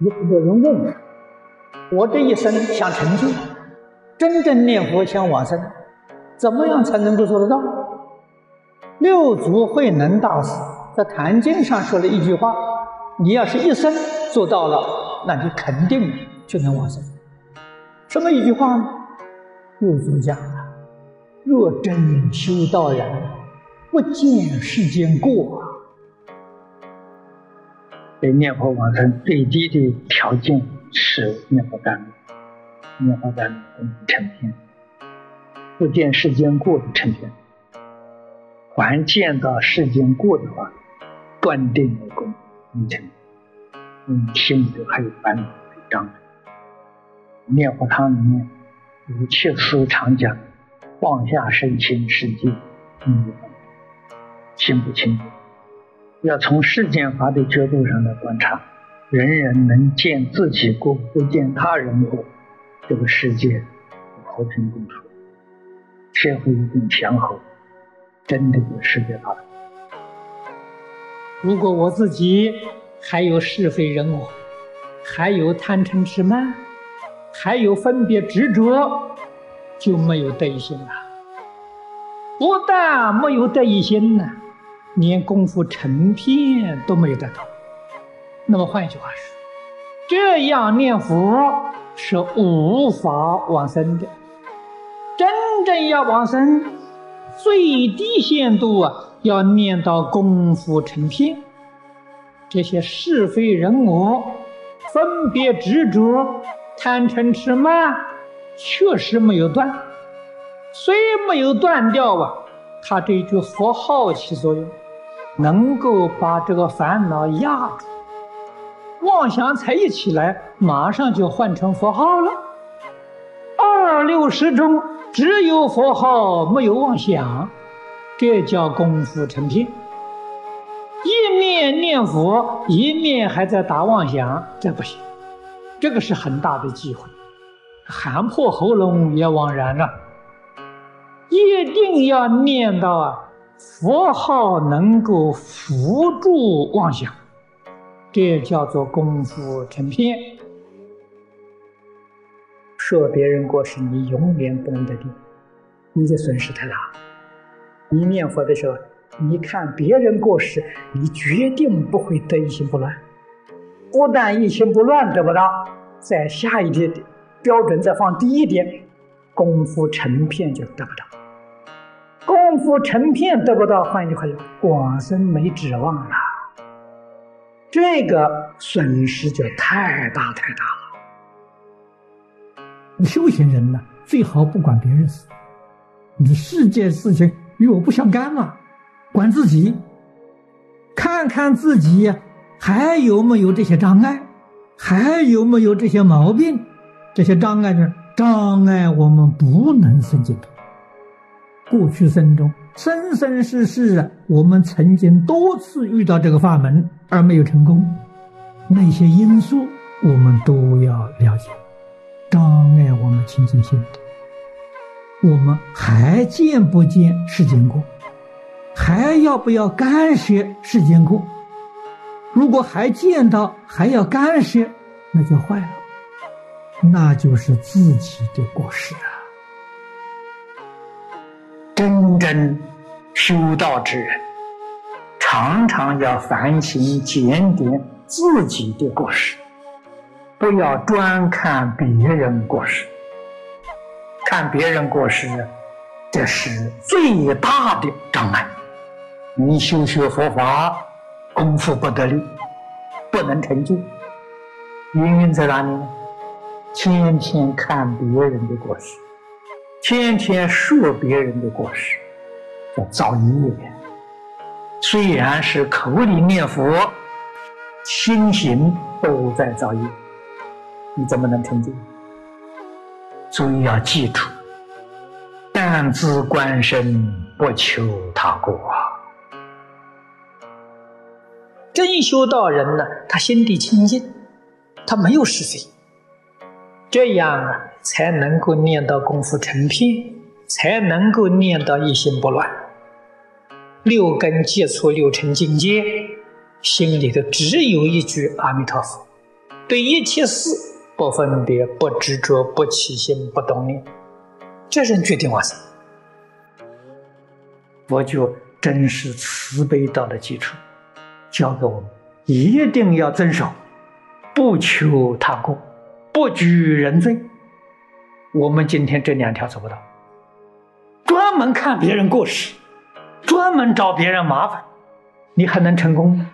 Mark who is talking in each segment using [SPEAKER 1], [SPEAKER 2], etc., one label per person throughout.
[SPEAKER 1] 有很多人问，我这一生想成就，真正念佛想往生，怎么样才能够做得到？六祖慧能大师在《坛经》上说了一句话：你要是一生做到了，那你肯定就能往生。什么一句话呢？六祖讲了：若真修道人，不见世间过。
[SPEAKER 2] 对念佛往生最低的条件是念佛单念佛单成片，不见世间过的成片。还见到世间过的话，断定为功成片。嗯，心里头还有烦恼障碍。念佛堂里面有切思常讲，放下身心世界，嗯，心不清楚。要从世间法的角度上来观察，人人能见自己过，不见他人过，这个世界和平共处，社会一定祥和，真的有世界大同。
[SPEAKER 1] 如果我自己还有是非人我，还有贪嗔痴慢，还有分别执着，就没有得心了。不但没有得心呢。连功夫成片都没有得到，那么换一句话说，这样念佛是无法往生的。真正要往生，最低限度啊，要念到功夫成片。这些是非人我、分别执着、贪嗔痴慢，确实没有断。虽没有断掉啊，他这句佛号起作用。能够把这个烦恼压住，妄想才一起来，马上就换成佛号了。二六十中只有佛号，没有妄想，这叫功夫成片。一面念佛，一面还在打妄想，这不行。这个是很大的忌讳，喊破喉咙也枉然了。一定要念到啊！佛号能够扶助妄想，这叫做功夫成片。说别人过世，你永远不能得定，你的损失太大。你念佛的时候，你看别人过失，你决定不会得一心不乱。不但一心不乱得不到，在下一点标准再放低一点，功夫成片就得不到。功夫成片得不到，换一句话讲，往生没指望了，这个损失就太大太大了。修行人呢，最好不管别人事，你世界事情与我不相干嘛，管自己，看看自己还有没有这些障碍，还有没有这些毛病，这些障碍呢？障碍我们不能生净土。过去生中，生生世世啊，我们曾经多次遇到这个法门而没有成功，那些因素我们都要了解，障碍我们清净心。我们还见不见世间过？还要不要干涉世间过？如果还见到还要干涉，那就坏了，那就是自己的过失啊。真修道之人，常常要反省检点自己的过失，不要专看别人过失。看别人过失，这是最大的障碍。你修学佛法，功夫不得力，不能成就。原因在哪里呢？天天看别人的过失。天天说别人的过失，叫造业。虽然是口里念佛，心行都在造业，你怎么能成就？所以要记住：但自观身，不求他过。真修道人呢，他心地清净，他没有是非。这样啊，才能够念到功夫成片，才能够念到一心不乱。六根接触六尘境界，心里头只有一句阿弥陀佛，对一切事不分别、不执着、不起心、不动念，这人决定往生。我就真是慈悲道的基础，教给我们一定要遵守，不求他过，不举人罪。我们今天这两条做不到，专门看别人过失，专门找别人麻烦，你还能成功吗？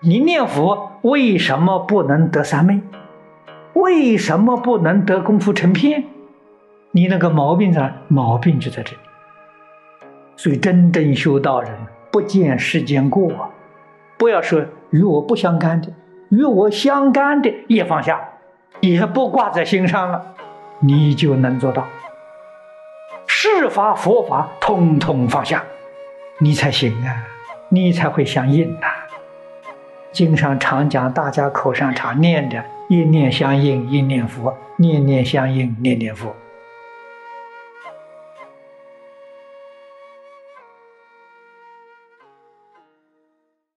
[SPEAKER 1] 你念佛为什么不能得三昧？为什么不能得功夫成片？你那个毛病在？毛病就在这里。所以真正修道人不见世间过，不要说与我不相干的，与我相干的也放下，也不挂在心上了，你就能做到。世法佛法通通放下，你才行啊，你才会相应呐。经常常讲，大家口上常念的“一念相应，一念佛；念念相应，念念佛”。